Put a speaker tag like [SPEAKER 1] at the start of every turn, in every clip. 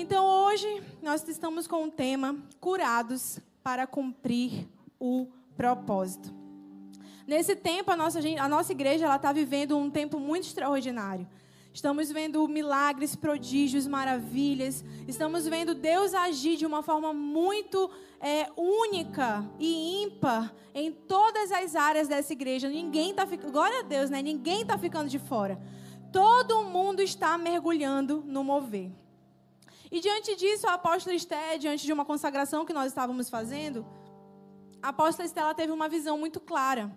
[SPEAKER 1] Então hoje nós estamos com o tema Curados para cumprir o propósito. Nesse tempo, a nossa, a nossa igreja está vivendo um tempo muito extraordinário. Estamos vendo milagres, prodígios, maravilhas. Estamos vendo Deus agir de uma forma muito é, única e ímpar em todas as áreas dessa igreja. Ninguém está ficando. Glória a Deus, né? Ninguém está ficando de fora. Todo mundo está mergulhando no mover. E diante disso, a apóstola Esté, diante de uma consagração que nós estávamos fazendo, a apóstola Esté teve uma visão muito clara,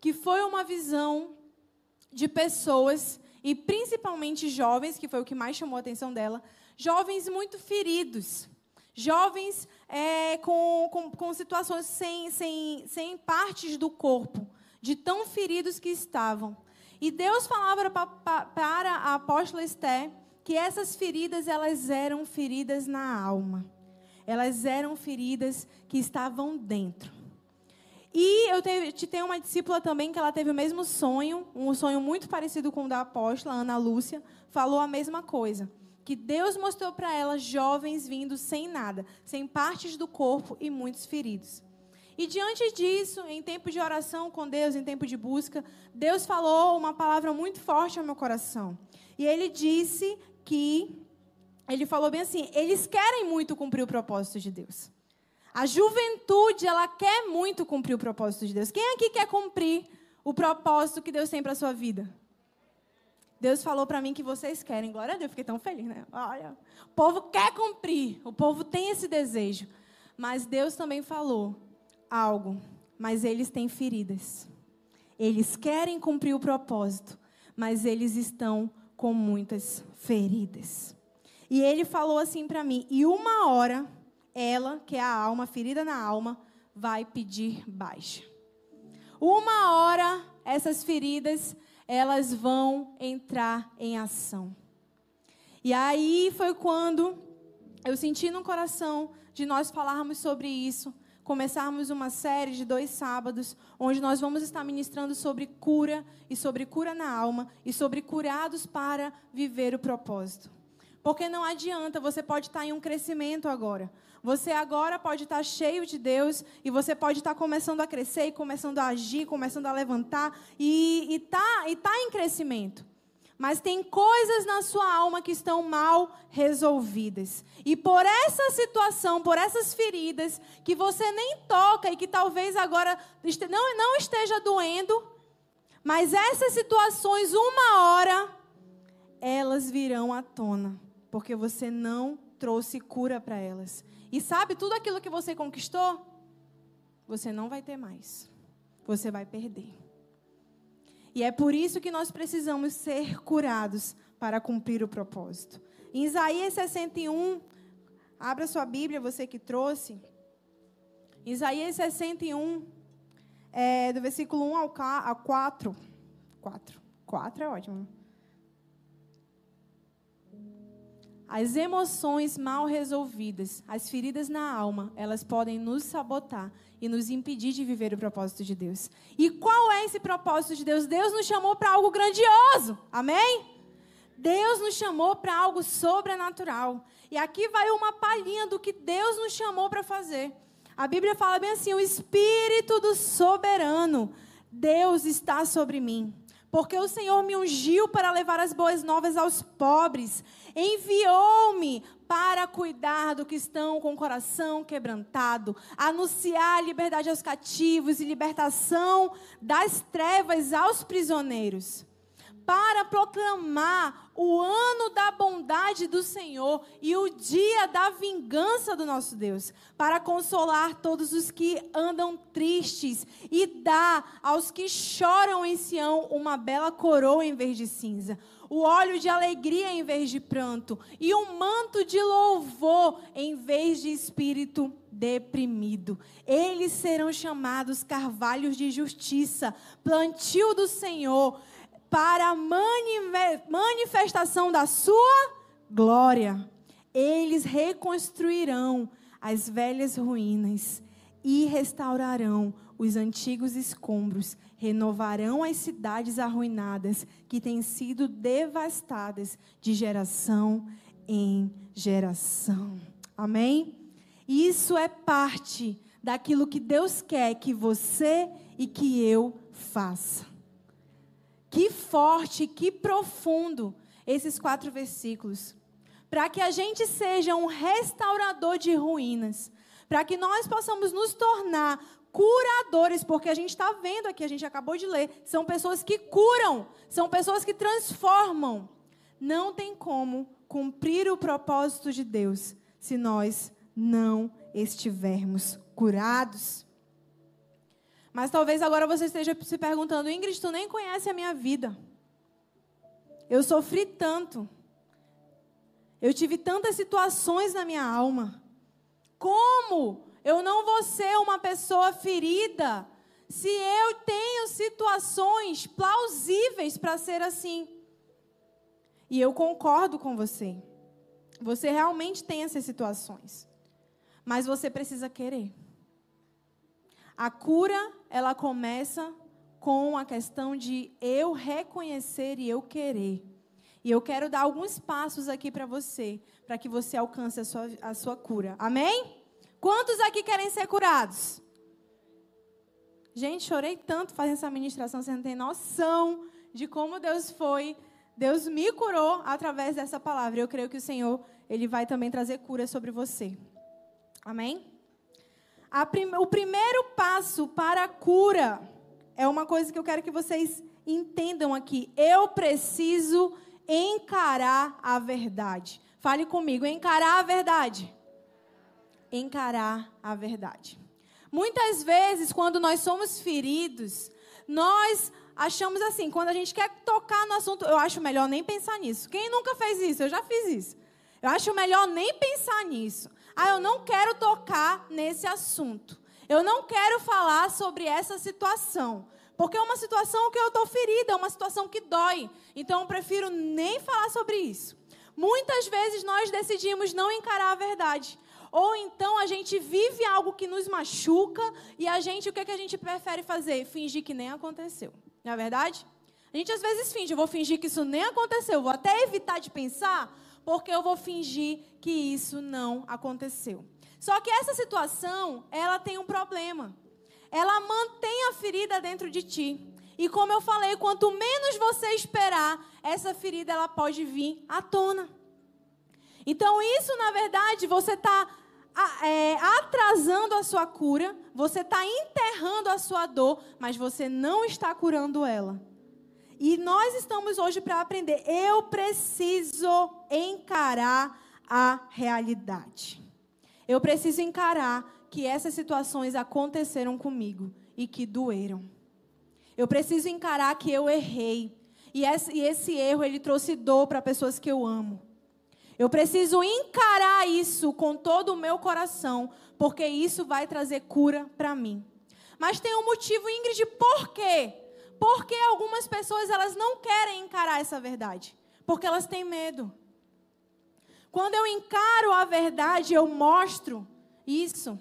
[SPEAKER 1] que foi uma visão de pessoas e principalmente jovens, que foi o que mais chamou a atenção dela, jovens muito feridos, jovens é, com, com, com, situações sem, sem, sem partes do corpo, de tão feridos que estavam. E Deus falava para, para a apóstola Esté que essas feridas elas eram feridas na alma. Elas eram feridas que estavam dentro. E eu te tenho uma discípula também que ela teve o mesmo sonho, um sonho muito parecido com o da apóstola, Ana Lúcia, falou a mesma coisa. Que Deus mostrou para ela jovens vindo sem nada, sem partes do corpo e muitos feridos. E diante disso, em tempo de oração com Deus, em tempo de busca, Deus falou uma palavra muito forte ao meu coração. E ele disse que, ele falou bem assim: eles querem muito cumprir o propósito de Deus. A juventude, ela quer muito cumprir o propósito de Deus. Quem aqui quer cumprir o propósito que Deus tem para sua vida? Deus falou para mim que vocês querem. Glória a Deus, fiquei tão feliz, né? Olha, o povo quer cumprir, o povo tem esse desejo. Mas Deus também falou algo, mas eles têm feridas. Eles querem cumprir o propósito, mas eles estão com muitas feridas. E ele falou assim para mim: e uma hora ela, que é a alma, ferida na alma, vai pedir baixa. Uma hora, essas feridas, elas vão entrar em ação. E aí foi quando eu senti no coração de nós falarmos sobre isso, começarmos uma série de dois sábados, onde nós vamos estar ministrando sobre cura e sobre cura na alma e sobre curados para viver o propósito. Porque não adianta, você pode estar em um crescimento agora. Você agora pode estar cheio de Deus e você pode estar começando a crescer e começando a agir, começando a levantar e está tá em crescimento. Mas tem coisas na sua alma que estão mal resolvidas. E por essa situação, por essas feridas, que você nem toca e que talvez agora não, não esteja doendo, mas essas situações, uma hora, elas virão à tona. Porque você não trouxe cura para elas. E sabe, tudo aquilo que você conquistou, você não vai ter mais. Você vai perder. E é por isso que nós precisamos ser curados para cumprir o propósito. Em Isaías 61, abra sua Bíblia, você que trouxe. Isaías 61, é, do versículo 1 ao 4. 4. 4 é ótimo. As emoções mal resolvidas, as feridas na alma, elas podem nos sabotar e nos impedir de viver o propósito de Deus. E qual é esse propósito de Deus? Deus nos chamou para algo grandioso. Amém? Deus nos chamou para algo sobrenatural. E aqui vai uma palhinha do que Deus nos chamou para fazer. A Bíblia fala bem assim: o Espírito do soberano, Deus está sobre mim porque o Senhor me ungiu para levar as boas novas aos pobres, enviou-me para cuidar do que estão com o coração quebrantado, anunciar liberdade aos cativos e libertação das trevas aos prisioneiros para proclamar o ano da bondade do Senhor e o dia da vingança do nosso Deus, para consolar todos os que andam tristes e dar aos que choram em Sião uma bela coroa em vez de cinza, o óleo de alegria em vez de pranto e um manto de louvor em vez de espírito deprimido. Eles serão chamados carvalhos de justiça, plantio do Senhor para a manifestação da sua glória. Eles reconstruirão as velhas ruínas e restaurarão os antigos escombros, renovarão as cidades arruinadas que têm sido devastadas de geração em geração. Amém? Isso é parte daquilo que Deus quer que você e que eu faça. Que forte, que profundo esses quatro versículos. Para que a gente seja um restaurador de ruínas. Para que nós possamos nos tornar curadores, porque a gente está vendo aqui, a gente acabou de ler, são pessoas que curam, são pessoas que transformam. Não tem como cumprir o propósito de Deus se nós não estivermos curados. Mas talvez agora você esteja se perguntando, Ingrid, tu nem conhece a minha vida. Eu sofri tanto. Eu tive tantas situações na minha alma. Como eu não vou ser uma pessoa ferida se eu tenho situações plausíveis para ser assim? E eu concordo com você. Você realmente tem essas situações. Mas você precisa querer. A cura, ela começa com a questão de eu reconhecer e eu querer. E eu quero dar alguns passos aqui para você, para que você alcance a sua, a sua cura. Amém? Quantos aqui querem ser curados? Gente, chorei tanto fazendo essa ministração, você não tem noção de como Deus foi. Deus me curou através dessa palavra. Eu creio que o Senhor, Ele vai também trazer cura sobre você. Amém? Prim, o primeiro passo para a cura é uma coisa que eu quero que vocês entendam aqui. Eu preciso encarar a verdade. Fale comigo, encarar a verdade. Encarar a verdade. Muitas vezes, quando nós somos feridos, nós achamos assim, quando a gente quer tocar no assunto, eu acho melhor nem pensar nisso. Quem nunca fez isso? Eu já fiz isso. Eu acho melhor nem pensar nisso. Ah, eu não quero tocar nesse assunto. Eu não quero falar sobre essa situação. Porque é uma situação que eu estou ferida, é uma situação que dói. Então eu prefiro nem falar sobre isso. Muitas vezes nós decidimos não encarar a verdade. Ou então a gente vive algo que nos machuca e a gente, o que, é que a gente prefere fazer? Fingir que nem aconteceu. Não é verdade? A gente às vezes finge, eu vou fingir que isso nem aconteceu, vou até evitar de pensar, porque eu vou fingir que isso não aconteceu. Só que essa situação, ela tem um problema. Ela mantém a ferida dentro de ti. E como eu falei, quanto menos você esperar, essa ferida ela pode vir à tona. Então isso, na verdade, você está é, atrasando a sua cura, você está enterrando a sua dor, mas você não está curando ela. E nós estamos hoje para aprender. Eu preciso encarar a realidade. Eu preciso encarar que essas situações aconteceram comigo e que doeram. Eu preciso encarar que eu errei. E esse, e esse erro ele trouxe dor para pessoas que eu amo. Eu preciso encarar isso com todo o meu coração, porque isso vai trazer cura para mim. Mas tem um motivo, Ingrid, por quê? Porque algumas pessoas elas não querem encarar essa verdade, porque elas têm medo. Quando eu encaro a verdade, eu mostro isso.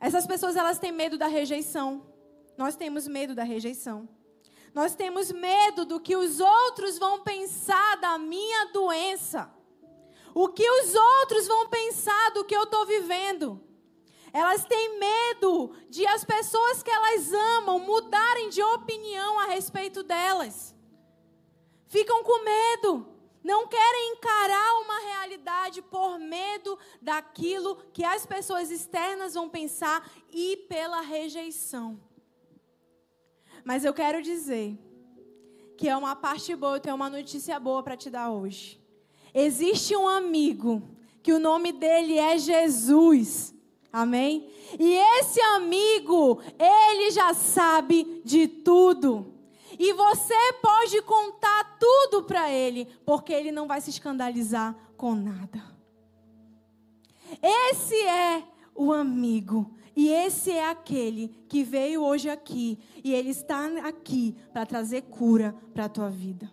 [SPEAKER 1] Essas pessoas elas têm medo da rejeição. Nós temos medo da rejeição. Nós temos medo do que os outros vão pensar da minha doença. O que os outros vão pensar do que eu estou vivendo. Elas têm medo de as pessoas que elas amam mudarem de opinião a respeito delas. Ficam com medo. Não querem encarar uma realidade por medo daquilo que as pessoas externas vão pensar e pela rejeição. Mas eu quero dizer que é uma parte boa, eu tenho uma notícia boa para te dar hoje. Existe um amigo que o nome dele é Jesus. Amém? E esse amigo, ele já sabe de tudo. E você pode contar tudo para ele, porque ele não vai se escandalizar com nada. Esse é o amigo. E esse é aquele que veio hoje aqui. E ele está aqui para trazer cura para a tua vida.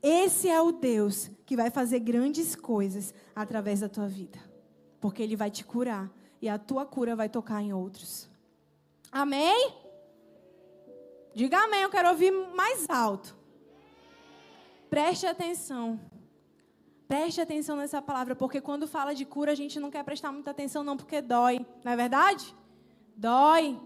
[SPEAKER 1] Esse é o Deus que vai fazer grandes coisas através da tua vida porque Ele vai te curar e a tua cura vai tocar em outros. Amém? Diga amém, eu quero ouvir mais alto. Preste atenção. Preste atenção nessa palavra, porque quando fala de cura, a gente não quer prestar muita atenção, não, porque dói. Não é verdade? Dói.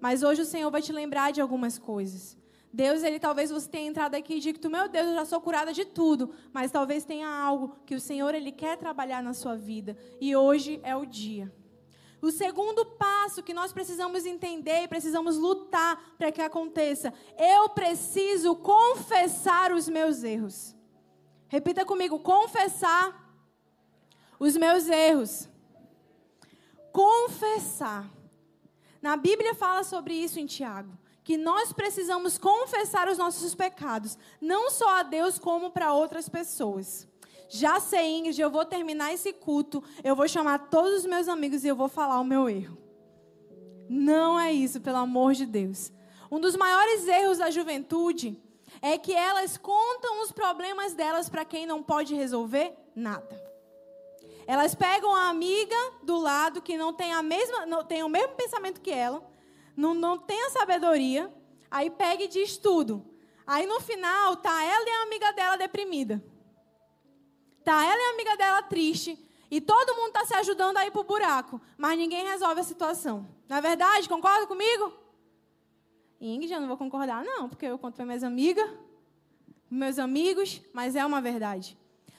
[SPEAKER 1] Mas hoje o Senhor vai te lembrar de algumas coisas. Deus, ele talvez você tenha entrado aqui e dito, meu Deus, eu já sou curada de tudo, mas talvez tenha algo que o Senhor ele quer trabalhar na sua vida e hoje é o dia. O segundo passo que nós precisamos entender e precisamos lutar para que aconteça, eu preciso confessar os meus erros. Repita comigo, confessar os meus erros. Confessar. Na Bíblia fala sobre isso em Tiago que nós precisamos confessar os nossos pecados, não só a Deus, como para outras pessoas. Já sei, Ingrid, eu vou terminar esse culto, eu vou chamar todos os meus amigos e eu vou falar o meu erro. Não é isso, pelo amor de Deus. Um dos maiores erros da juventude é que elas contam os problemas delas para quem não pode resolver nada. Elas pegam a amiga do lado que não tem a mesma, não tem o mesmo pensamento que ela, não, não tem a sabedoria, aí pega e diz tudo. Aí no final, tá ela e a amiga dela deprimida. Tá ela e a amiga dela triste. E todo mundo está se ajudando a ir pro buraco. Mas ninguém resolve a situação. Não é verdade? Concorda comigo? Ingrid, eu não vou concordar, não, porque eu conto para minhas amigas, meus amigos, mas é uma verdade.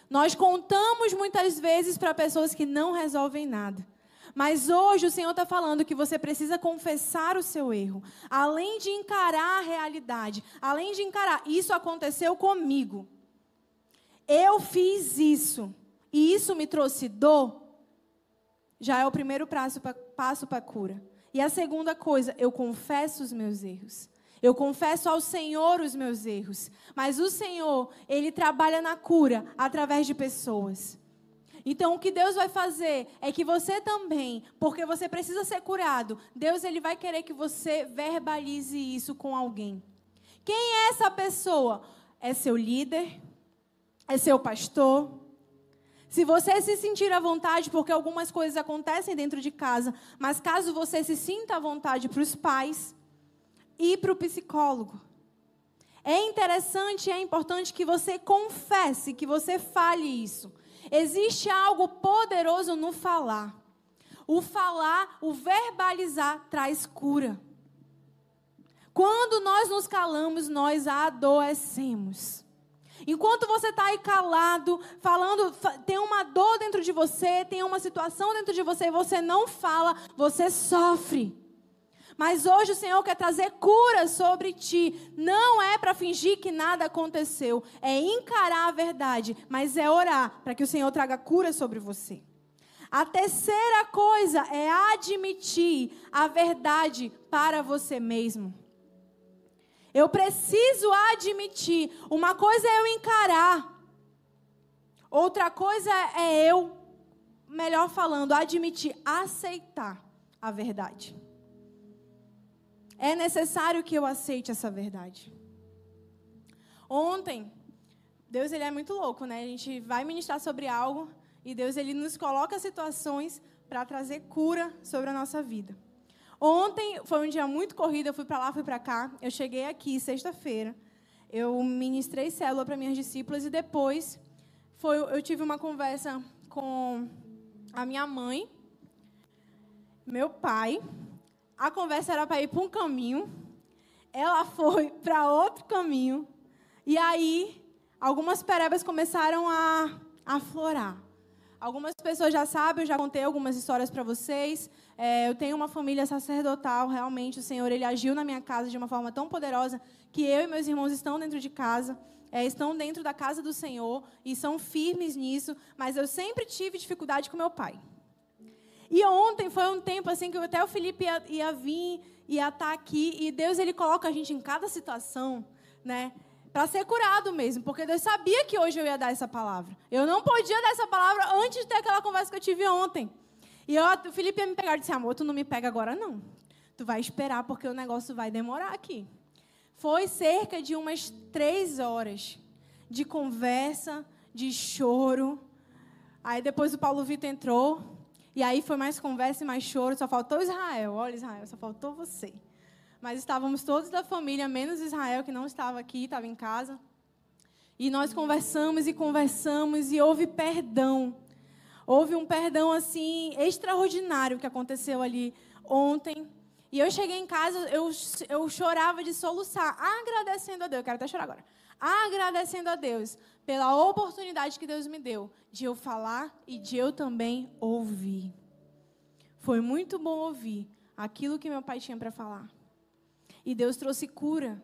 [SPEAKER 1] Nós contamos muitas vezes para pessoas que não resolvem nada. Mas hoje o Senhor está falando que você precisa confessar o seu erro, além de encarar a realidade, além de encarar, isso aconteceu comigo. Eu fiz isso e isso me trouxe dor. Já é o primeiro passo para a cura. E a segunda coisa, eu confesso os meus erros. Eu confesso ao Senhor os meus erros. Mas o Senhor, Ele trabalha na cura através de pessoas. Então, o que Deus vai fazer é que você também, porque você precisa ser curado, Deus ele vai querer que você verbalize isso com alguém. Quem é essa pessoa? É seu líder? É seu pastor? Se você se sentir à vontade, porque algumas coisas acontecem dentro de casa, mas caso você se sinta à vontade para os pais e para o psicólogo. É interessante, é importante que você confesse, que você fale isso. Existe algo poderoso no falar. O falar, o verbalizar, traz cura. Quando nós nos calamos, nós adoecemos. Enquanto você está aí calado, falando, tem uma dor dentro de você, tem uma situação dentro de você e você não fala, você sofre. Mas hoje o Senhor quer trazer cura sobre ti. Não é para fingir que nada aconteceu, é encarar a verdade, mas é orar para que o Senhor traga cura sobre você. A terceira coisa é admitir a verdade para você mesmo. Eu preciso admitir. Uma coisa é eu encarar, outra coisa é eu, melhor falando, admitir, aceitar a verdade. É necessário que eu aceite essa verdade. Ontem, Deus ele é muito louco, né? A gente vai ministrar sobre algo e Deus ele nos coloca situações para trazer cura sobre a nossa vida. Ontem foi um dia muito corrido, eu fui para lá, fui para cá. Eu cheguei aqui sexta-feira. Eu ministrei célula para minhas discípulas e depois foi, eu tive uma conversa com a minha mãe, meu pai a conversa era para ir para um caminho, ela foi para outro caminho, e aí algumas perebas começaram a aflorar. Algumas pessoas já sabem, eu já contei algumas histórias para vocês. É, eu tenho uma família sacerdotal, realmente o Senhor ele agiu na minha casa de uma forma tão poderosa que eu e meus irmãos estão dentro de casa, é, estão dentro da casa do Senhor e são firmes nisso. Mas eu sempre tive dificuldade com meu pai. E ontem foi um tempo assim que até o Felipe ia, ia vir, ia estar tá aqui. E Deus, ele coloca a gente em cada situação, né? Para ser curado mesmo. Porque Deus sabia que hoje eu ia dar essa palavra. Eu não podia dar essa palavra antes de ter aquela conversa que eu tive ontem. E eu, o Felipe ia me pegar e disse: Amor, tu não me pega agora, não. Tu vai esperar, porque o negócio vai demorar aqui. Foi cerca de umas três horas de conversa, de choro. Aí depois o Paulo Vitor entrou. E aí foi mais conversa e mais choro, só faltou Israel. Olha, Israel, só faltou você. Mas estávamos todos da família, menos Israel, que não estava aqui, estava em casa. E nós conversamos e conversamos e houve perdão. Houve um perdão assim extraordinário que aconteceu ali ontem. E eu cheguei em casa, eu, eu chorava de soluçar, agradecendo a Deus. Eu quero até chorar agora. Agradecendo a Deus pela oportunidade que Deus me deu de eu falar e de eu também ouvir. Foi muito bom ouvir aquilo que meu pai tinha para falar. E Deus trouxe cura.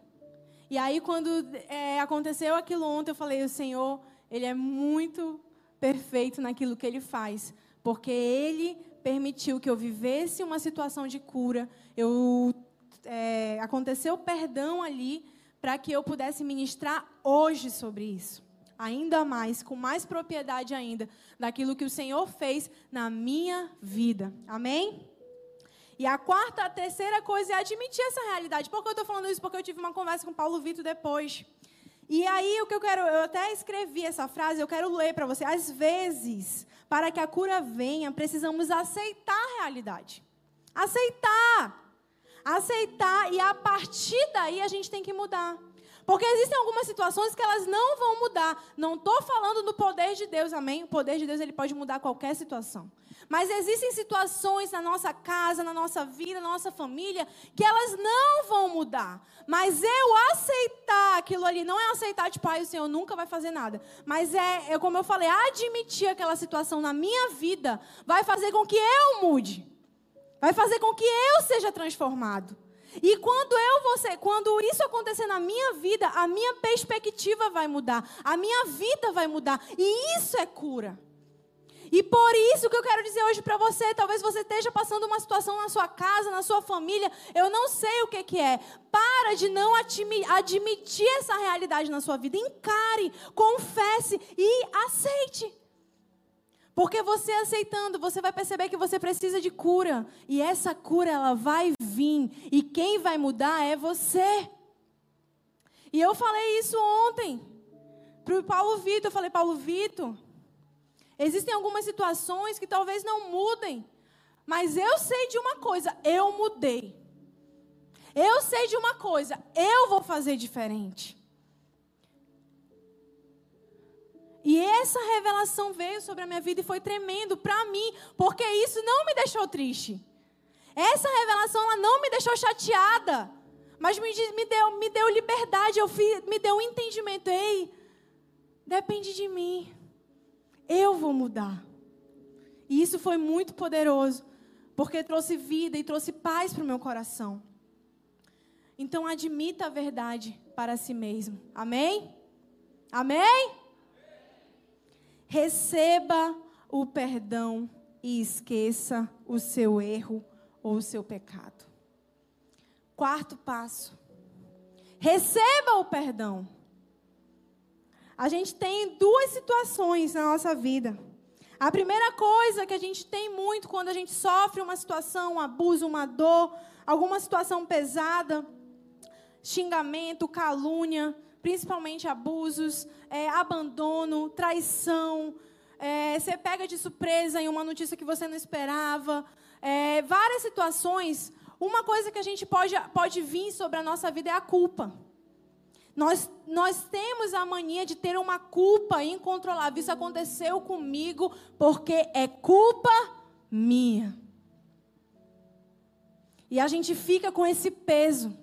[SPEAKER 1] E aí, quando é, aconteceu aquilo ontem, eu falei: o Senhor, Ele é muito perfeito naquilo que Ele faz. Porque Ele permitiu que eu vivesse uma situação de cura. Eu, é, aconteceu perdão ali para que eu pudesse ministrar hoje sobre isso. Ainda mais, com mais propriedade ainda, daquilo que o Senhor fez na minha vida. Amém? E a quarta, a terceira coisa é admitir essa realidade. Por que eu estou falando isso? Porque eu tive uma conversa com Paulo Vitor depois. E aí, o que eu quero, eu até escrevi essa frase, eu quero ler para você. Às vezes, para que a cura venha, precisamos aceitar a realidade. Aceitar. Aceitar e a partir daí a gente tem que mudar. Porque existem algumas situações que elas não vão mudar. Não estou falando do poder de Deus, amém? O poder de Deus ele pode mudar qualquer situação. Mas existem situações na nossa casa, na nossa vida, na nossa família, que elas não vão mudar. Mas eu aceitar aquilo ali, não é aceitar, tipo, pai, o Senhor nunca vai fazer nada. Mas é, é, como eu falei, admitir aquela situação na minha vida vai fazer com que eu mude. Vai fazer com que eu seja transformado. E quando eu você, quando isso acontecer na minha vida, a minha perspectiva vai mudar, a minha vida vai mudar, e isso é cura. E por isso que eu quero dizer hoje para você, talvez você esteja passando uma situação na sua casa, na sua família, eu não sei o que, que é. Para de não admitir essa realidade na sua vida. Encare, confesse e aceite. Porque você aceitando, você vai perceber que você precisa de cura. E essa cura, ela vai vir. E quem vai mudar é você. E eu falei isso ontem. Para o Paulo Vitor. Eu falei, Paulo Vitor, Existem algumas situações que talvez não mudem, mas eu sei de uma coisa, eu mudei. Eu sei de uma coisa, eu vou fazer diferente. E essa revelação veio sobre a minha vida e foi tremendo para mim, porque isso não me deixou triste. Essa revelação ela não me deixou chateada, mas me, me, deu, me deu liberdade, eu fiz, me deu um entendimento. Ei, depende de mim eu vou mudar. E isso foi muito poderoso, porque trouxe vida e trouxe paz para o meu coração. Então, admita a verdade para si mesmo. Amém? Amém? Receba o perdão e esqueça o seu erro ou o seu pecado. Quarto passo. Receba o perdão a gente tem duas situações na nossa vida. A primeira coisa que a gente tem muito quando a gente sofre uma situação, um abuso, uma dor, alguma situação pesada, xingamento, calúnia, principalmente abusos, é, abandono, traição, é, você pega de surpresa em uma notícia que você não esperava, é, várias situações. Uma coisa que a gente pode, pode vir sobre a nossa vida é a culpa. Nós, nós temos a mania de ter uma culpa incontrolável. Isso aconteceu comigo porque é culpa minha. E a gente fica com esse peso.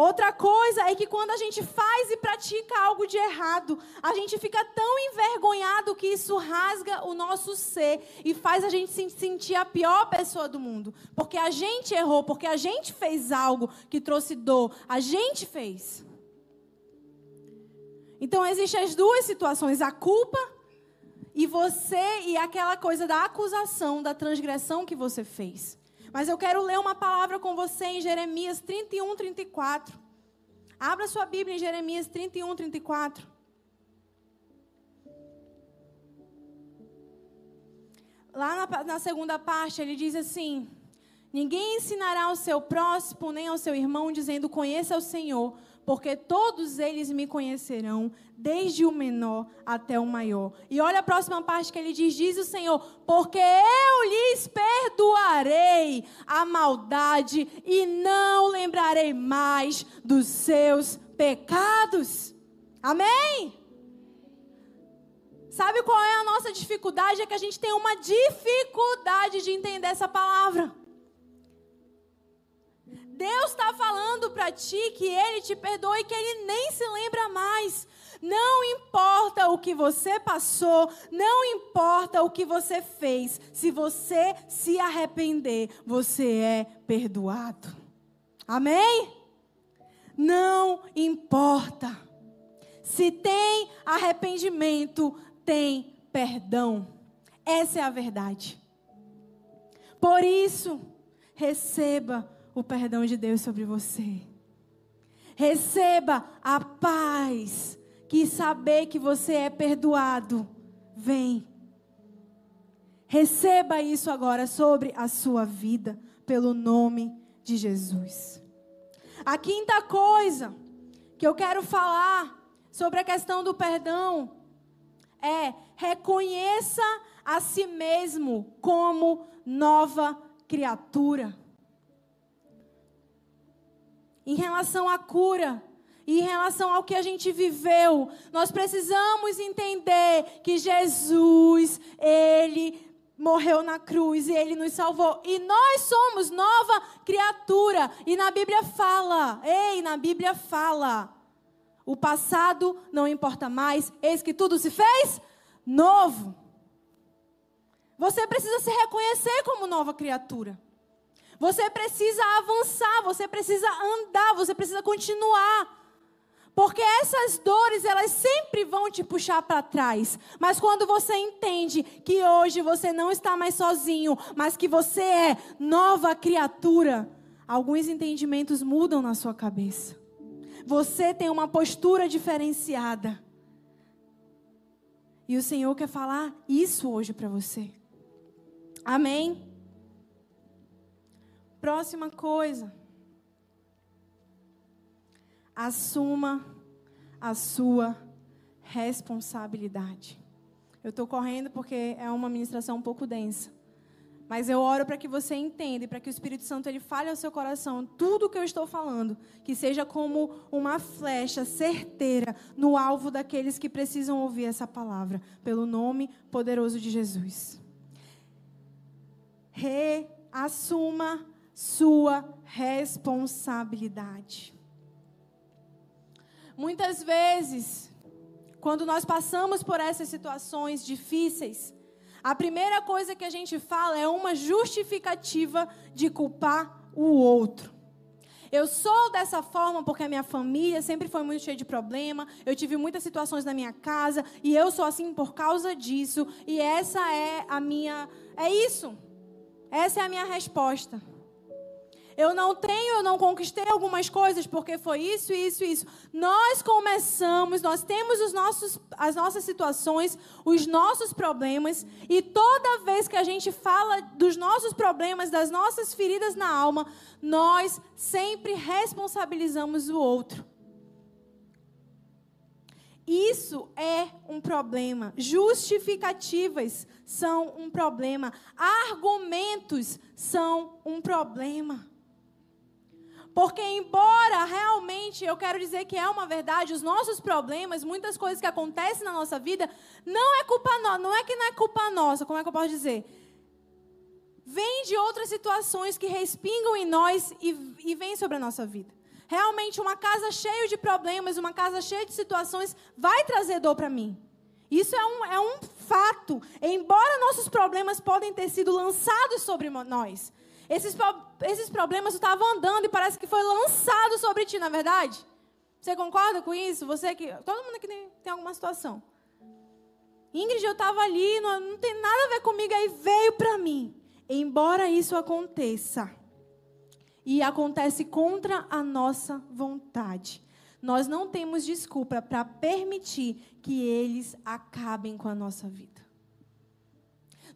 [SPEAKER 1] Outra coisa é que quando a gente faz e pratica algo de errado, a gente fica tão envergonhado que isso rasga o nosso ser e faz a gente se sentir a pior pessoa do mundo. Porque a gente errou, porque a gente fez algo que trouxe dor, a gente fez. Então existem as duas situações, a culpa e você e aquela coisa da acusação da transgressão que você fez. Mas eu quero ler uma palavra com você em Jeremias 31, 34. Abra sua Bíblia em Jeremias 31, 34. Lá na, na segunda parte, ele diz assim: Ninguém ensinará ao seu próximo nem ao seu irmão, dizendo: Conheça o Senhor porque todos eles me conhecerão, desde o menor até o maior. E olha a próxima parte que ele diz: diz o Senhor, porque eu lhes perdoarei a maldade e não lembrarei mais dos seus pecados. Amém? Sabe qual é a nossa dificuldade? É que a gente tem uma dificuldade de entender essa palavra. Deus está falando para ti que Ele te perdoa e que Ele nem se lembra mais. Não importa o que você passou, não importa o que você fez, se você se arrepender, você é perdoado. Amém? Não importa. Se tem arrependimento, tem perdão. Essa é a verdade. Por isso, receba o perdão de Deus sobre você. Receba a paz que saber que você é perdoado vem. Receba isso agora sobre a sua vida, pelo nome de Jesus. A quinta coisa que eu quero falar sobre a questão do perdão é reconheça a si mesmo como nova criatura. Em relação à cura, em relação ao que a gente viveu, nós precisamos entender que Jesus, Ele morreu na cruz e Ele nos salvou. E nós somos nova criatura. E na Bíblia fala, ei, na Bíblia fala. O passado não importa mais, eis que tudo se fez novo. Você precisa se reconhecer como nova criatura. Você precisa avançar, você precisa andar, você precisa continuar. Porque essas dores, elas sempre vão te puxar para trás. Mas quando você entende que hoje você não está mais sozinho, mas que você é nova criatura, alguns entendimentos mudam na sua cabeça. Você tem uma postura diferenciada. E o Senhor quer falar isso hoje para você. Amém? Próxima coisa. Assuma a sua responsabilidade. Eu estou correndo porque é uma ministração um pouco densa. Mas eu oro para que você entenda e para que o Espírito Santo ele fale ao seu coração tudo o que eu estou falando, que seja como uma flecha certeira no alvo daqueles que precisam ouvir essa palavra, pelo nome poderoso de Jesus. Reassuma sua responsabilidade. Muitas vezes, quando nós passamos por essas situações difíceis, a primeira coisa que a gente fala é uma justificativa de culpar o outro. Eu sou dessa forma porque a minha família sempre foi muito cheia de problema. Eu tive muitas situações na minha casa e eu sou assim por causa disso. E essa é a minha. É isso. Essa é a minha resposta. Eu não tenho, eu não conquistei algumas coisas porque foi isso, isso, isso. Nós começamos, nós temos os nossos, as nossas situações, os nossos problemas, e toda vez que a gente fala dos nossos problemas, das nossas feridas na alma, nós sempre responsabilizamos o outro. Isso é um problema. Justificativas são um problema. Argumentos são um problema. Porque, embora realmente eu quero dizer que é uma verdade, os nossos problemas, muitas coisas que acontecem na nossa vida, não é culpa nossa, não é que não é culpa nossa, como é que eu posso dizer? Vem de outras situações que respingam em nós e, e vem sobre a nossa vida. Realmente, uma casa cheia de problemas, uma casa cheia de situações, vai trazer dor para mim. Isso é um, é um fato. Embora nossos problemas podem ter sido lançados sobre nós, esses, esses problemas estavam andando e parece que foi lançado sobre ti, na é verdade? Você concorda com isso? Você que. Todo mundo aqui tem, tem alguma situação. Ingrid, eu estava ali, não, não tem nada a ver comigo, aí veio para mim. Embora isso aconteça, e acontece contra a nossa vontade, nós não temos desculpa para permitir que eles acabem com a nossa vida.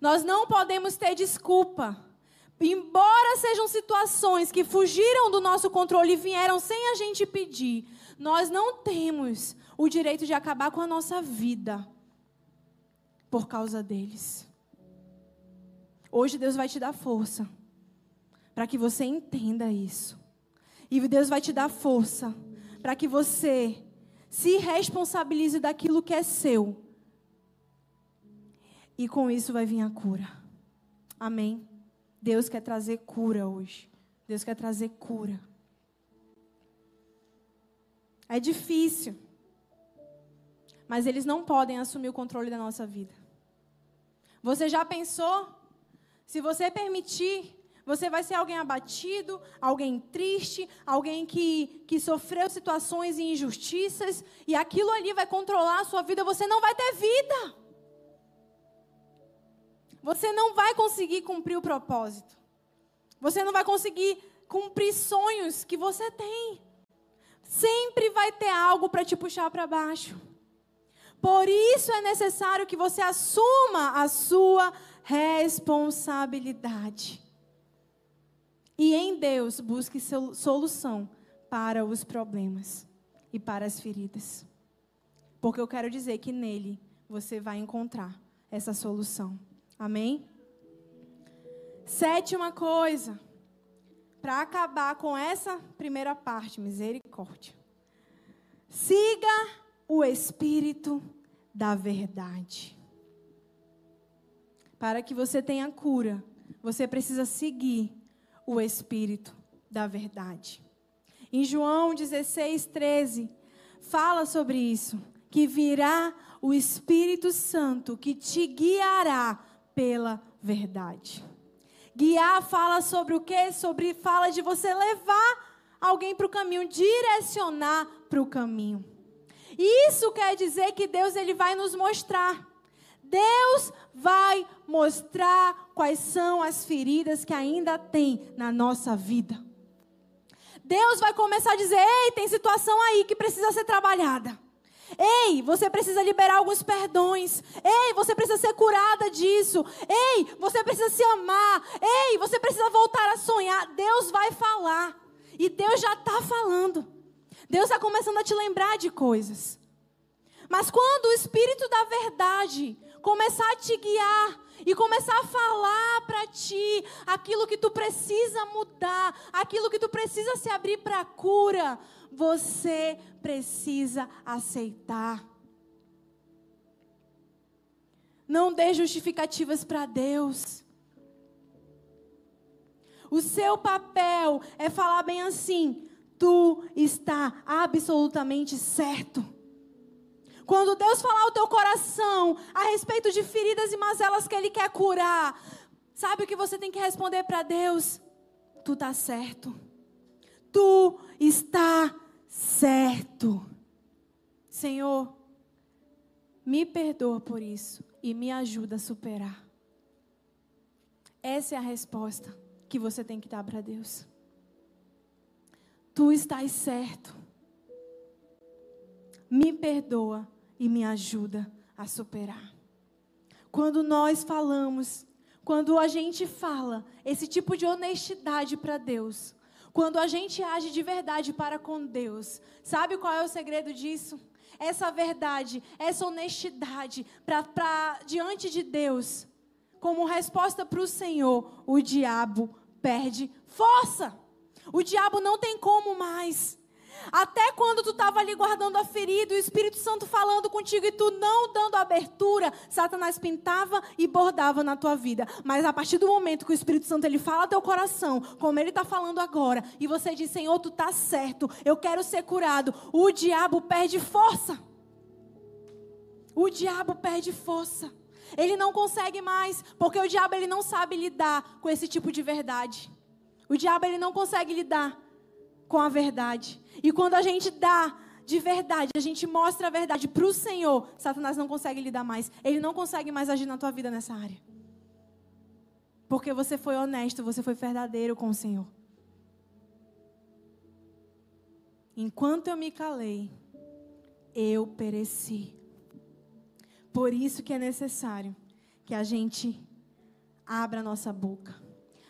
[SPEAKER 1] Nós não podemos ter desculpa Embora sejam situações que fugiram do nosso controle e vieram sem a gente pedir, nós não temos o direito de acabar com a nossa vida por causa deles. Hoje Deus vai te dar força para que você entenda isso. E Deus vai te dar força para que você Se responsabilize daquilo que é seu. E com isso vai vir a cura. Amém? Deus quer trazer cura hoje. Deus quer trazer cura. É difícil. Mas eles não podem assumir o controle da nossa vida. Você já pensou? Se você permitir, você vai ser alguém abatido, alguém triste, alguém que, que sofreu situações e injustiças, e aquilo ali vai controlar a sua vida, você não vai ter vida. Você não vai conseguir cumprir o propósito. Você não vai conseguir cumprir sonhos que você tem. Sempre vai ter algo para te puxar para baixo. Por isso é necessário que você assuma a sua responsabilidade. E em Deus busque solução para os problemas e para as feridas. Porque eu quero dizer que nele você vai encontrar essa solução. Amém? Sétima coisa, para acabar com essa primeira parte, misericórdia. Siga o Espírito da verdade. Para que você tenha cura, você precisa seguir o Espírito da verdade. Em João 16, 13, fala sobre isso: que virá o Espírito Santo que te guiará pela verdade. Guiar fala sobre o quê? Sobre fala de você levar alguém para o caminho, direcionar para o caminho. Isso quer dizer que Deus ele vai nos mostrar. Deus vai mostrar quais são as feridas que ainda tem na nossa vida. Deus vai começar a dizer: "Ei, tem situação aí que precisa ser trabalhada. Ei, você precisa liberar alguns perdões. Ei, você precisa ser curada disso. Ei, você precisa se amar. Ei, você precisa voltar a sonhar. Deus vai falar. E Deus já está falando. Deus está começando a te lembrar de coisas. Mas quando o Espírito da Verdade começar a te guiar e começar a falar para ti aquilo que tu precisa mudar, aquilo que tu precisa se abrir para a cura, você precisa aceitar. Não dê justificativas para Deus. O seu papel é falar bem assim: tu está absolutamente certo. Quando Deus falar ao teu coração a respeito de feridas e mazelas que Ele quer curar, sabe o que você tem que responder para Deus? Tu está certo. Tu está certo. Senhor, me perdoa por isso e me ajuda a superar. Essa é a resposta que você tem que dar para Deus. Tu estás certo. Me perdoa e me ajuda a superar. Quando nós falamos, quando a gente fala esse tipo de honestidade para Deus, quando a gente age de verdade para com Deus, sabe qual é o segredo disso? Essa verdade, essa honestidade para diante de Deus, como resposta para o Senhor, o diabo perde força. O diabo não tem como mais. Até quando tu estava ali guardando a ferida, o Espírito Santo falando contigo e tu não dando abertura, Satanás pintava e bordava na tua vida. Mas a partir do momento que o Espírito Santo ele fala teu coração, como ele está falando agora, e você diz: Senhor, tu está certo, eu quero ser curado, o diabo perde força. O diabo perde força. Ele não consegue mais, porque o diabo ele não sabe lidar com esse tipo de verdade. O diabo ele não consegue lidar com a verdade. E quando a gente dá de verdade, a gente mostra a verdade para o Senhor, Satanás não consegue lidar mais. Ele não consegue mais agir na tua vida nessa área. Porque você foi honesto, você foi verdadeiro com o Senhor. Enquanto eu me calei, eu pereci. Por isso que é necessário que a gente abra a nossa boca.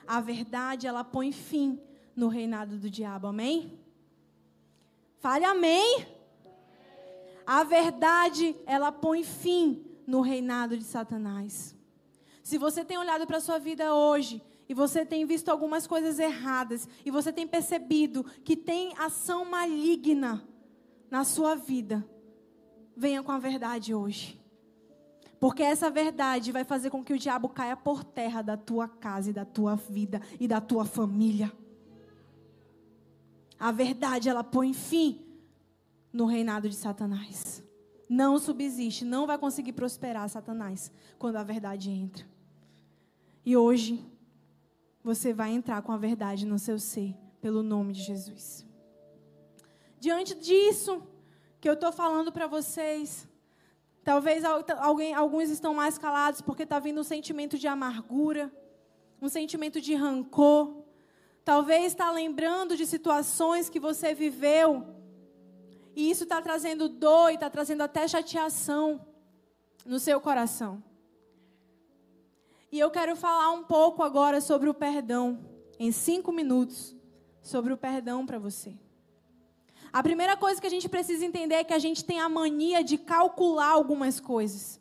[SPEAKER 1] A verdade, ela põe fim no reinado do diabo. Amém? Fale amém. A verdade, ela põe fim no reinado de Satanás. Se você tem olhado para a sua vida hoje e você tem visto algumas coisas erradas e você tem percebido que tem ação maligna na sua vida, venha com a verdade hoje. Porque essa verdade vai fazer com que o diabo caia por terra da tua casa e da tua vida e da tua família. A verdade, ela põe fim no reinado de Satanás. Não subsiste, não vai conseguir prosperar Satanás quando a verdade entra. E hoje, você vai entrar com a verdade no seu ser, pelo nome de Jesus. Diante disso que eu estou falando para vocês, talvez alguém, alguns estão mais calados porque está vindo um sentimento de amargura, um sentimento de rancor. Talvez está lembrando de situações que você viveu e isso está trazendo dor e está trazendo até chateação no seu coração. E eu quero falar um pouco agora sobre o perdão, em cinco minutos, sobre o perdão para você. A primeira coisa que a gente precisa entender é que a gente tem a mania de calcular algumas coisas.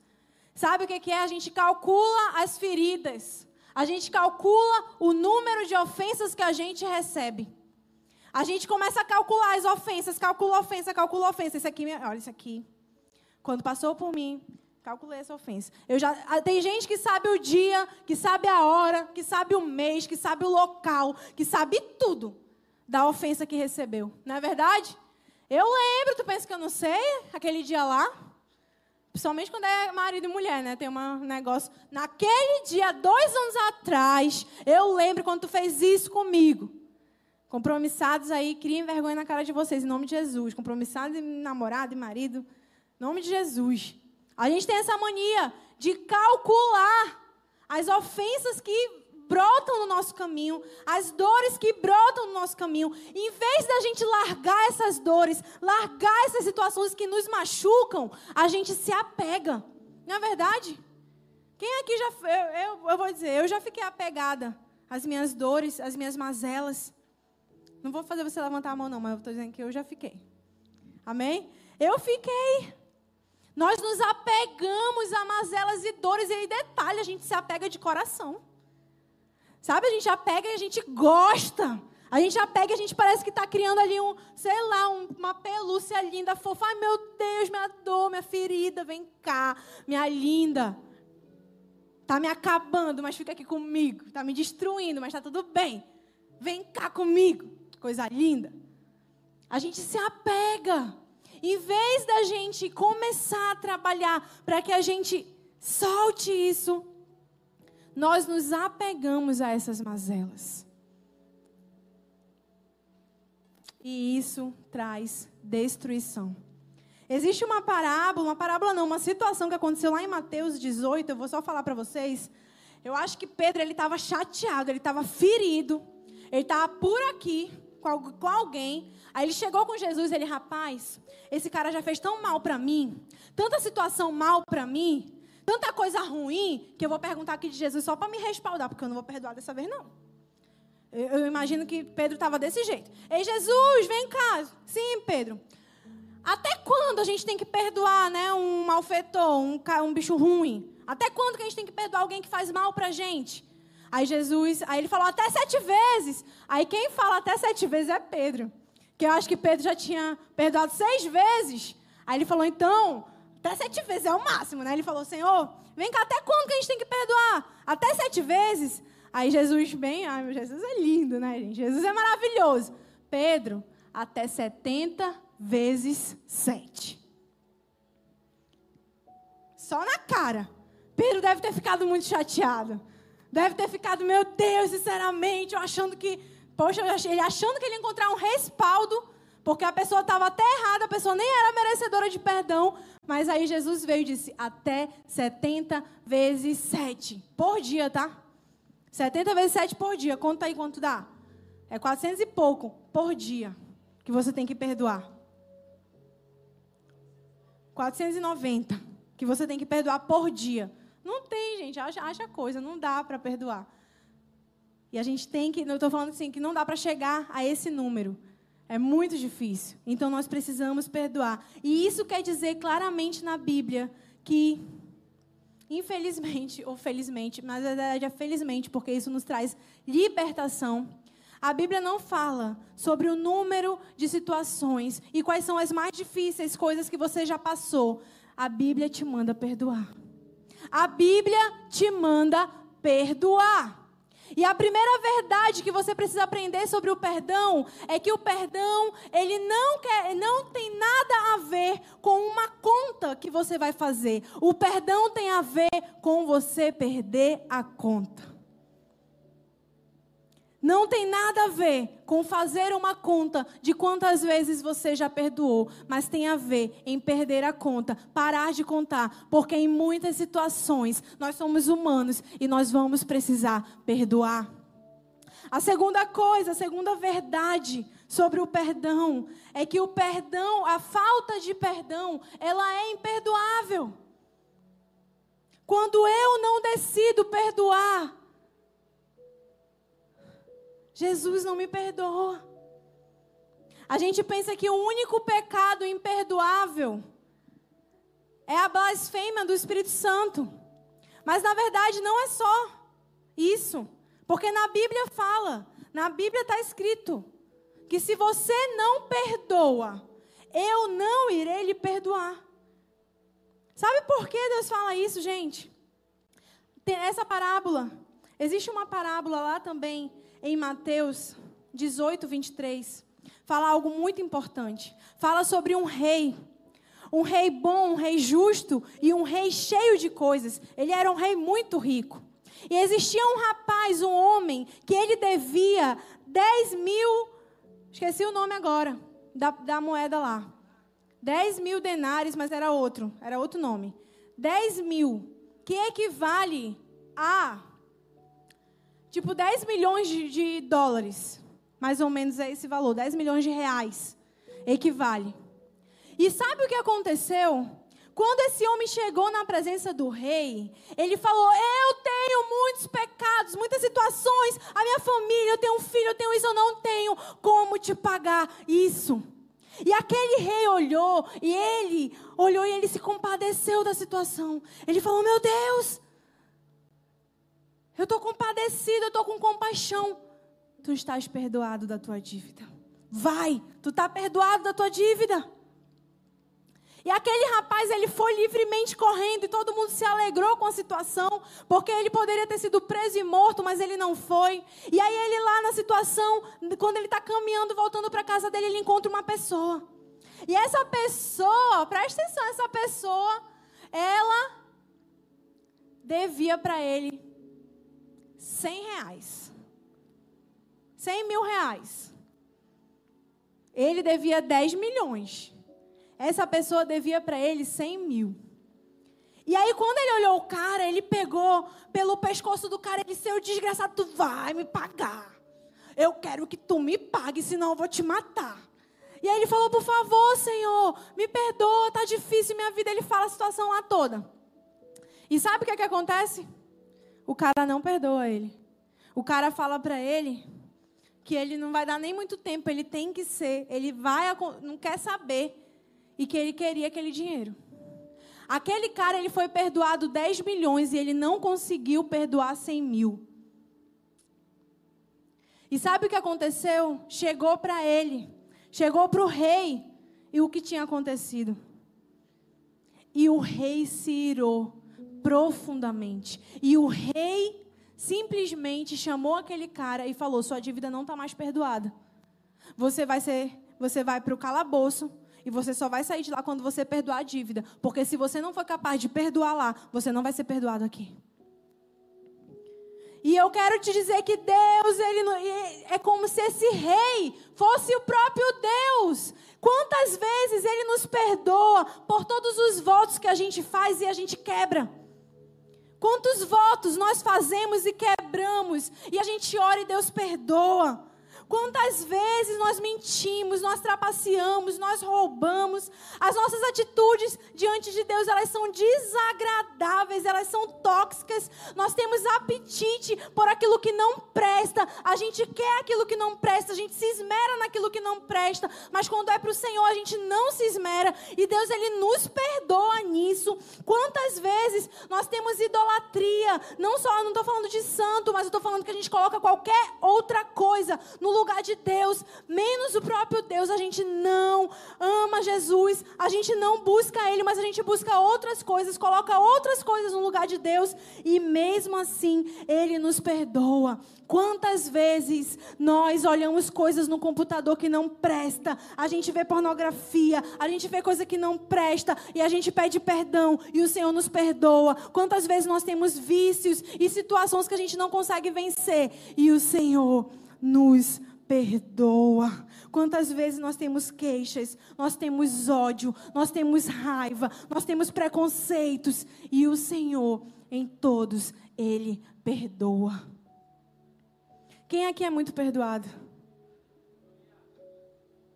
[SPEAKER 1] Sabe o que é? A gente calcula as feridas. A gente calcula o número de ofensas que a gente recebe. A gente começa a calcular as ofensas, calcula ofensa, calcula ofensa. Isso aqui, olha isso aqui. Quando passou por mim, calculei essa ofensa. Eu já ah, tem gente que sabe o dia, que sabe a hora, que sabe o mês, que sabe o local, que sabe tudo da ofensa que recebeu. Não é verdade? Eu lembro, tu pensa que eu não sei aquele dia lá? Principalmente quando é marido e mulher, né? Tem um negócio. Naquele dia, dois anos atrás, eu lembro quando tu fez isso comigo. Compromissados aí, criem vergonha na cara de vocês, em nome de Jesus. Compromissados namorado e marido, em nome de Jesus. A gente tem essa mania de calcular as ofensas que brotam no nosso caminho, as dores que brotam no nosso caminho. Em vez da gente largar essas dores, largar essas situações que nos machucam, a gente se apega. Não é verdade? Quem aqui já. Eu, eu, eu vou dizer, eu já fiquei apegada às minhas dores, às minhas mazelas. Não vou fazer você levantar a mão, não, mas eu estou dizendo que eu já fiquei. Amém? Eu fiquei. Nós nos apegamos a mazelas e dores, e aí detalhe, a gente se apega de coração. Sabe, a gente apega e a gente gosta. A gente apega e a gente parece que está criando ali um, sei lá, um, uma pelúcia linda, fofa. Ai, meu Deus, minha dor, minha ferida, vem cá, minha linda. Está me acabando, mas fica aqui comigo. Está me destruindo, mas está tudo bem. Vem cá comigo coisa linda. A gente se apega. Em vez da gente começar a trabalhar para que a gente solte isso, nós nos apegamos a essas mazelas. E isso traz destruição. Existe uma parábola, uma parábola não, uma situação que aconteceu lá em Mateus 18, eu vou só falar para vocês. Eu acho que Pedro ele estava chateado, ele estava ferido, ele estava por aqui, com alguém. Aí ele chegou com Jesus ele, rapaz, esse cara já fez tão mal para mim, tanta situação mal para mim, tanta coisa ruim, que eu vou perguntar aqui de Jesus só para me respaldar, porque eu não vou perdoar dessa vez não. Eu, eu imagino que Pedro estava desse jeito. Ei, Jesus, vem cá. Sim, Pedro. Até quando a gente tem que perdoar, né, um malfeitor, um, um bicho ruim? Até quando que a gente tem que perdoar alguém que faz mal para gente? Aí Jesus, aí ele falou até sete vezes. Aí quem fala até sete vezes é Pedro. Que eu acho que Pedro já tinha perdoado seis vezes. Aí ele falou, então, até sete vezes é o máximo, né? Ele falou, Senhor, vem cá, até quando que a gente tem que perdoar? Até sete vezes? Aí Jesus, bem, ai, meu Jesus é lindo, né, gente? Jesus é maravilhoso. Pedro, até setenta vezes sete. Só na cara. Pedro deve ter ficado muito chateado. Deve ter ficado, meu Deus, sinceramente, eu achando que, poxa, ele achando que ele ia encontrar um respaldo, porque a pessoa estava até errada, a pessoa nem era merecedora de perdão, mas aí Jesus veio e disse: até 70 vezes 7 por dia, tá? 70 vezes 7 por dia, conta aí quanto dá. É 400 e pouco por dia que você tem que perdoar. 490 que você tem que perdoar por dia. Não tem, gente. Acha, coisa, não dá para perdoar. E a gente tem que, eu estou falando assim, que não dá para chegar a esse número. É muito difícil. Então nós precisamos perdoar. E isso quer dizer claramente na Bíblia que, infelizmente, ou felizmente, mas na verdade é felizmente, porque isso nos traz libertação. A Bíblia não fala sobre o número de situações e quais são as mais difíceis coisas que você já passou. A Bíblia te manda perdoar. A Bíblia te manda perdoar. E a primeira verdade que você precisa aprender sobre o perdão é que o perdão, ele não quer, não tem nada a ver com uma conta que você vai fazer. O perdão tem a ver com você perder a conta. Não tem nada a ver com fazer uma conta de quantas vezes você já perdoou, mas tem a ver em perder a conta, parar de contar, porque em muitas situações nós somos humanos e nós vamos precisar perdoar. A segunda coisa, a segunda verdade sobre o perdão é que o perdão, a falta de perdão, ela é imperdoável. Quando eu não decido perdoar, Jesus não me perdoa. A gente pensa que o único pecado imperdoável é a blasfêmia do Espírito Santo. Mas na verdade não é só isso. Porque na Bíblia fala, na Bíblia está escrito, que se você não perdoa, eu não irei lhe perdoar. Sabe por que Deus fala isso, gente? Tem essa parábola. Existe uma parábola lá também em Mateus 18, 23, fala algo muito importante. Fala sobre um rei. Um rei bom, um rei justo e um rei cheio de coisas. Ele era um rei muito rico. E existia um rapaz, um homem, que ele devia 10 mil. Esqueci o nome agora, da, da moeda lá. 10 mil denários, mas era outro, era outro nome. 10 mil, que equivale a tipo 10 milhões de, de dólares. Mais ou menos é esse valor, 10 milhões de reais. Equivale. E sabe o que aconteceu? Quando esse homem chegou na presença do rei, ele falou: Eu tenho muitos pecados, muitas situações. A minha família, eu tenho um filho, eu tenho isso, eu não tenho como te pagar isso. E aquele rei olhou, e ele olhou e ele se compadeceu da situação. Ele falou: Meu Deus, eu estou compadecido, eu estou com compaixão. Tu estás perdoado da tua dívida. Vai, tu está perdoado da tua dívida. E aquele rapaz, ele foi livremente correndo e todo mundo se alegrou com a situação, porque ele poderia ter sido preso e morto, mas ele não foi. E aí ele lá na situação, quando ele está caminhando, voltando para casa dele, ele encontra uma pessoa. E essa pessoa, presta atenção, essa pessoa, ela devia para ele 100 reais. 100 mil reais. Ele devia 10 milhões. Essa pessoa devia para ele 100 mil. E aí, quando ele olhou o cara, ele pegou pelo pescoço do cara e disse: Seu desgraçado, tu vai me pagar. Eu quero que tu me pague, senão eu vou te matar. E aí ele falou: Por favor, Senhor, me perdoa, tá difícil minha vida. Ele fala a situação lá toda. E sabe o que, é que acontece? O cara não perdoa ele. O cara fala para ele que ele não vai dar nem muito tempo, ele tem que ser, ele vai, não quer saber e que ele queria aquele dinheiro. Aquele cara ele foi perdoado 10 milhões e ele não conseguiu perdoar 100 mil. E sabe o que aconteceu? Chegou para ele, chegou para o rei e o que tinha acontecido? E o rei se irou profundamente. E o rei simplesmente chamou aquele cara e falou: "Sua dívida não está mais perdoada. Você vai ser, você vai para o calabouço e você só vai sair de lá quando você perdoar a dívida, porque se você não for capaz de perdoar lá, você não vai ser perdoado aqui." E eu quero te dizer que Deus, ele é como se esse rei fosse o próprio Deus. Quantas vezes ele nos perdoa por todos os votos que a gente faz e a gente quebra? Quantos votos nós fazemos e quebramos, e a gente ora e Deus perdoa. Quantas vezes nós mentimos, nós trapaceamos, nós roubamos. As nossas atitudes diante de Deus, elas são desagradáveis, elas são tóxicas. Nós temos apetite por aquilo que não presta. A gente quer aquilo que não presta, a gente se esmera naquilo que não presta, mas quando é para o Senhor, a gente não se esmera e Deus ele nos perdoa nisso. Quantas vezes nós temos idolatria? Não só, não estou falando de santo, mas eu estou falando que a gente coloca qualquer outra coisa no lugar de Deus, menos o próprio Deus. A gente não ama Jesus, a gente não busca Ele, mas a gente busca outras coisas, coloca outras coisas no lugar de Deus e mesmo assim Ele nos perdoa. Quantas vezes nós olhamos coisas no computador que não presta, a gente vê pornografia, a gente vê coisa que não presta e a gente pede perdão e o Senhor nos perdoa. Quantas vezes nós temos vícios e situações que a gente não consegue vencer e o Senhor nos perdoa. Quantas vezes nós temos queixas, nós temos ódio, nós temos raiva, nós temos preconceitos e o Senhor em todos ele perdoa. Quem aqui é muito perdoado?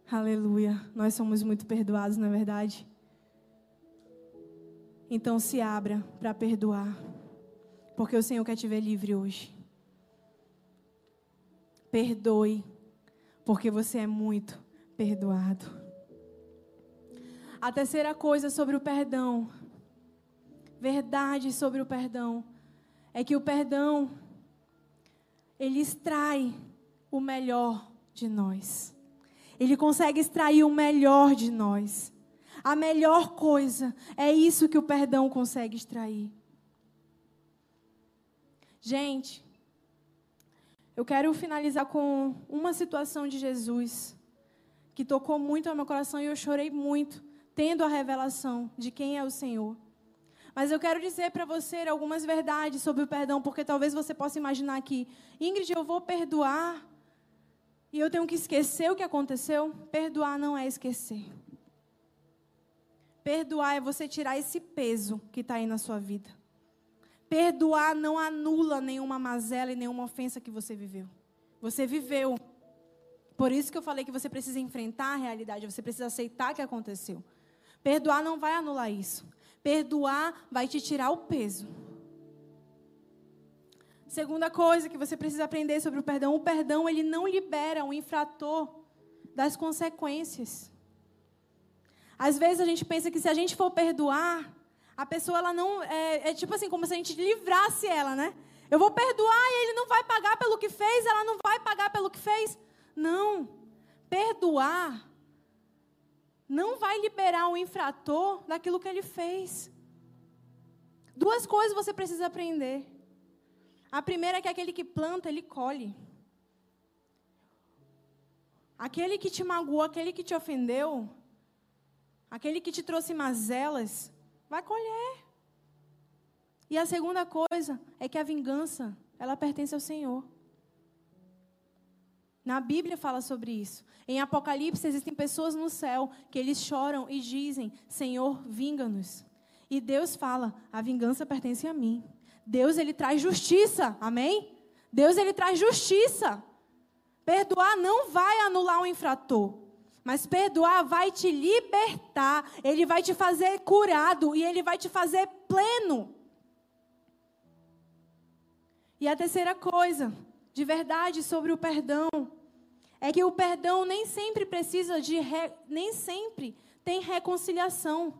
[SPEAKER 1] Aleluia. Nós somos muito perdoados, na é verdade. Então se abra para perdoar, porque o Senhor quer te ver livre hoje. Perdoe, porque você é muito perdoado. A terceira coisa sobre o perdão, verdade sobre o perdão, é que o perdão, ele extrai o melhor de nós. Ele consegue extrair o melhor de nós. A melhor coisa é isso que o perdão consegue extrair. Gente, eu quero finalizar com uma situação de Jesus que tocou muito ao meu coração e eu chorei muito, tendo a revelação de quem é o Senhor. Mas eu quero dizer para você algumas verdades sobre o perdão, porque talvez você possa imaginar que, Ingrid, eu vou perdoar e eu tenho que esquecer o que aconteceu. Perdoar não é esquecer. Perdoar é você tirar esse peso que está aí na sua vida. Perdoar não anula nenhuma mazela e nenhuma ofensa que você viveu. Você viveu. Por isso que eu falei que você precisa enfrentar a realidade, você precisa aceitar o que aconteceu. Perdoar não vai anular isso. Perdoar vai te tirar o peso. Segunda coisa que você precisa aprender sobre o perdão, o perdão ele não libera o infrator das consequências. Às vezes a gente pensa que se a gente for perdoar, a pessoa ela não é, é, tipo assim como se a gente livrasse ela, né? Eu vou perdoar e ele não vai pagar pelo que fez, ela não vai pagar pelo que fez. Não. Perdoar não vai liberar o infrator daquilo que ele fez. Duas coisas você precisa aprender. A primeira é que aquele que planta, ele colhe. Aquele que te magoou, aquele que te ofendeu, aquele que te trouxe mazelas, vai colher. E a segunda coisa é que a vingança, ela pertence ao Senhor. Na Bíblia fala sobre isso. Em Apocalipse existem pessoas no céu que eles choram e dizem: Senhor, vinga-nos. E Deus fala: a vingança pertence a mim. Deus ele traz justiça. Amém? Deus ele traz justiça. Perdoar não vai anular o infrator. Mas perdoar vai te libertar, ele vai te fazer curado e ele vai te fazer pleno. E a terceira coisa, de verdade sobre o perdão, é que o perdão nem sempre precisa de re... nem sempre tem reconciliação.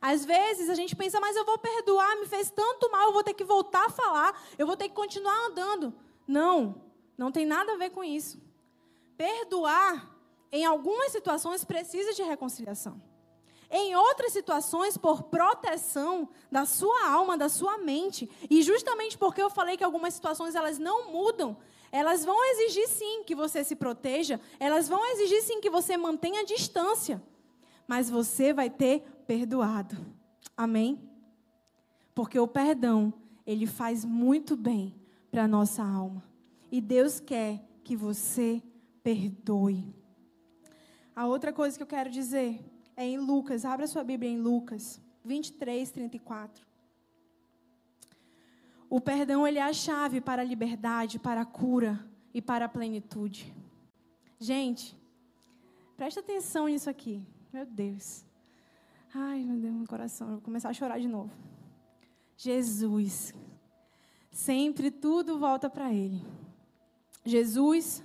[SPEAKER 1] Às vezes a gente pensa, mas eu vou perdoar, me fez tanto mal, eu vou ter que voltar a falar, eu vou ter que continuar andando. Não, não tem nada a ver com isso. Perdoar em algumas situações precisa de reconciliação. Em outras situações, por proteção da sua alma, da sua mente, e justamente porque eu falei que algumas situações elas não mudam, elas vão exigir sim que você se proteja, elas vão exigir sim que você mantenha a distância, mas você vai ter perdoado. Amém? Porque o perdão, ele faz muito bem para a nossa alma. E Deus quer que você perdoe. A outra coisa que eu quero dizer é em Lucas, abra sua Bíblia em Lucas 23, 34. O perdão ele é a chave para a liberdade, para a cura e para a plenitude. Gente, presta atenção nisso aqui. Meu Deus. Ai, meu Deus, meu coração, eu vou começar a chorar de novo. Jesus. Sempre tudo volta para ele. Jesus,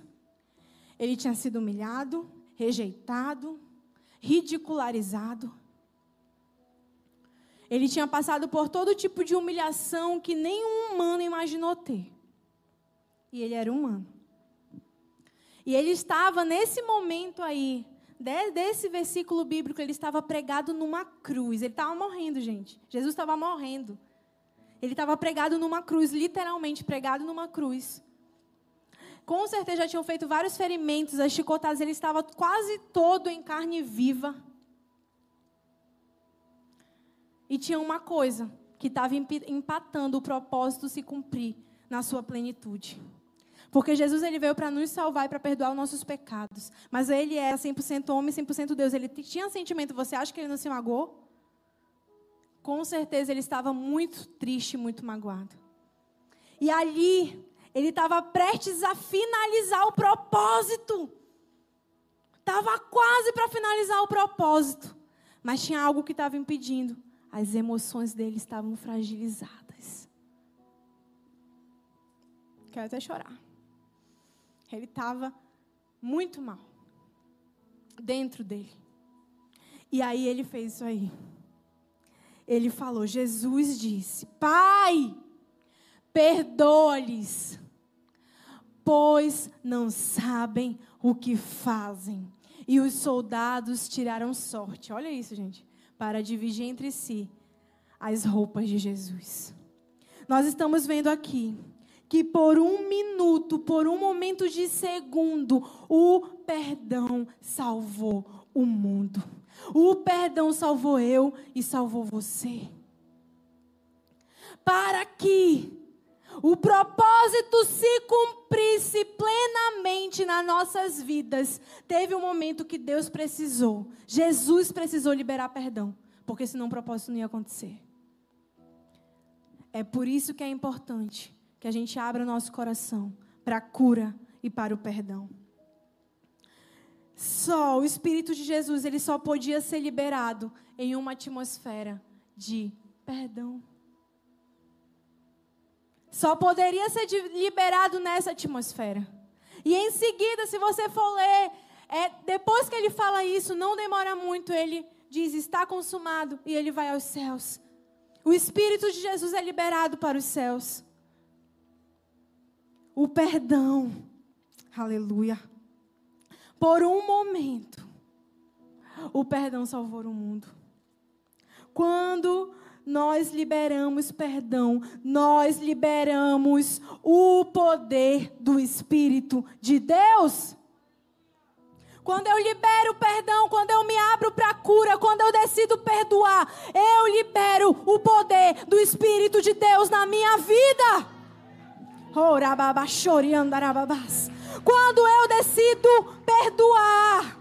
[SPEAKER 1] ele tinha sido humilhado, rejeitado, ridicularizado. Ele tinha passado por todo tipo de humilhação que nenhum humano imaginou ter. E ele era humano. E ele estava nesse momento aí, desse versículo bíblico, ele estava pregado numa cruz. Ele estava morrendo, gente. Jesus estava morrendo. Ele estava pregado numa cruz, literalmente pregado numa cruz. Com certeza já tinham feito vários ferimentos, as chicotadas, ele estava quase todo em carne viva. E tinha uma coisa que estava empatando o propósito se cumprir na sua plenitude. Porque Jesus ele veio para nos salvar e para perdoar os nossos pecados. Mas ele era 100% homem, 100% Deus. Ele tinha sentimento. Você acha que ele não se magoou? Com certeza ele estava muito triste, muito magoado. E ali, ele estava prestes a finalizar o propósito. Estava quase para finalizar o propósito. Mas tinha algo que estava impedindo. As emoções dele estavam fragilizadas. Quero até chorar. Ele estava muito mal. Dentro dele. E aí ele fez isso aí ele falou: Jesus disse, Pai, perdoa-lhes, pois não sabem o que fazem. E os soldados tiraram sorte. Olha isso, gente. Para dividir entre si as roupas de Jesus. Nós estamos vendo aqui que por um minuto, por um momento de segundo, o perdão salvou o mundo. O perdão salvou eu e salvou você. Para que o propósito se cumprisse plenamente nas nossas vidas, teve um momento que Deus precisou, Jesus precisou liberar perdão, porque senão o propósito não ia acontecer. É por isso que é importante que a gente abra o nosso coração para a cura e para o perdão. Só o Espírito de Jesus, ele só podia ser liberado em uma atmosfera de perdão. Só poderia ser liberado nessa atmosfera. E em seguida, se você for ler, é, depois que ele fala isso, não demora muito, ele diz: está consumado, e ele vai aos céus. O Espírito de Jesus é liberado para os céus. O perdão. Aleluia. Por um momento, o perdão salvou o mundo. Quando nós liberamos perdão, nós liberamos o poder do Espírito de Deus. Quando eu libero perdão, quando eu me abro para a cura, quando eu decido perdoar, eu libero o poder do Espírito de Deus na minha vida. Quando eu decido perdoar,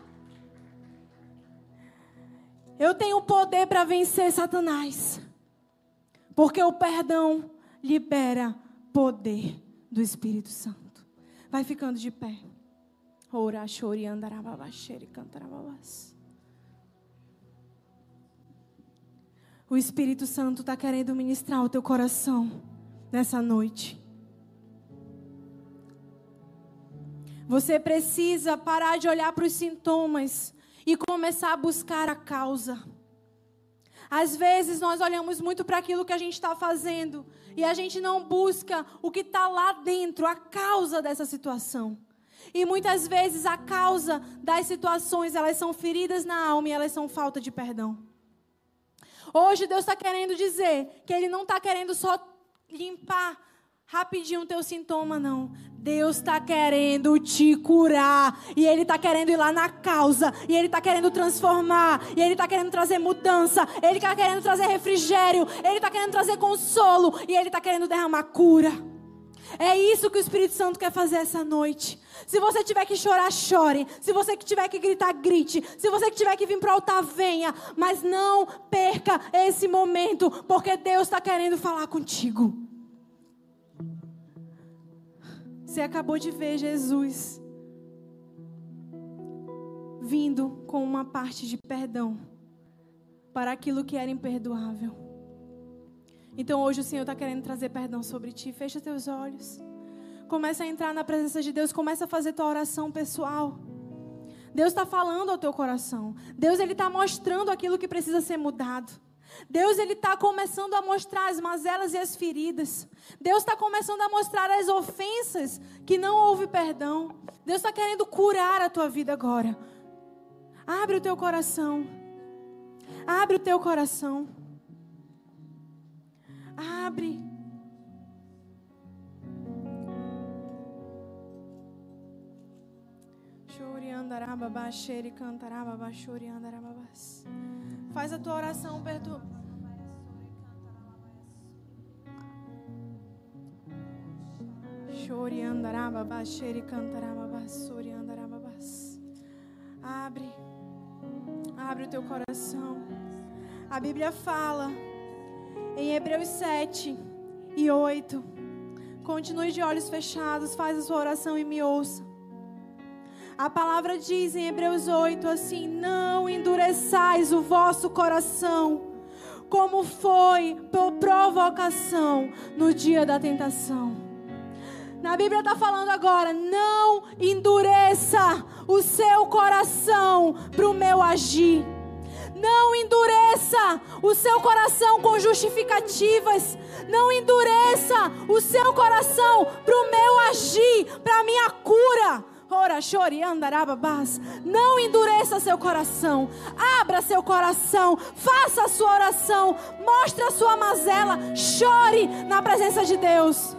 [SPEAKER 1] eu tenho poder para vencer Satanás. Porque o perdão libera poder do Espírito Santo. Vai ficando de pé. Ora, chori, andarababacheri, cantarababas. O Espírito Santo está querendo ministrar o teu coração nessa noite. Você precisa parar de olhar para os sintomas e começar a buscar a causa. Às vezes nós olhamos muito para aquilo que a gente está fazendo e a gente não busca o que está lá dentro, a causa dessa situação. E muitas vezes a causa das situações, elas são feridas na alma e elas são falta de perdão. Hoje Deus está querendo dizer que Ele não está querendo só limpar rapidinho teu sintoma, não. Deus está querendo te curar. E Ele está querendo ir lá na causa. E Ele está querendo transformar. E Ele está querendo trazer mudança. Ele está querendo trazer refrigério. Ele está querendo trazer consolo. E Ele está querendo derramar cura. É isso que o Espírito Santo quer fazer essa noite. Se você tiver que chorar, chore. Se você tiver que gritar, grite. Se você tiver que vir para o altar, venha. Mas não perca esse momento, porque Deus está querendo falar contigo. Você acabou de ver Jesus vindo com uma parte de perdão para aquilo que era imperdoável. Então hoje o Senhor está querendo trazer perdão sobre ti. Fecha teus olhos. Começa a entrar na presença de Deus. Começa a fazer tua oração pessoal. Deus está falando ao teu coração. Deus ele está mostrando aquilo que precisa ser mudado. Deus ele está começando a mostrar as mazelas e as feridas. Deus está começando a mostrar as ofensas que não houve perdão. Deus está querendo curar a tua vida agora. Abre o teu coração. Abre o teu coração. Abre. Faz a tua oração perto. Abre. Abre o teu coração. A Bíblia fala em Hebreus 7 e 8. Continue de olhos fechados, faz a sua oração e me ouça. A palavra diz em Hebreus 8 assim: Não endureçais o vosso coração, como foi por provocação no dia da tentação. Na Bíblia está falando agora: não endureça o seu coração para o meu agir. Não endureça o seu coração com justificativas. Não endureça o seu coração para o meu agir, para a minha cura. Ora, chore, andarababás. Não endureça seu coração. Abra seu coração. Faça a sua oração. Mostre a sua mazela. Chore na presença de Deus.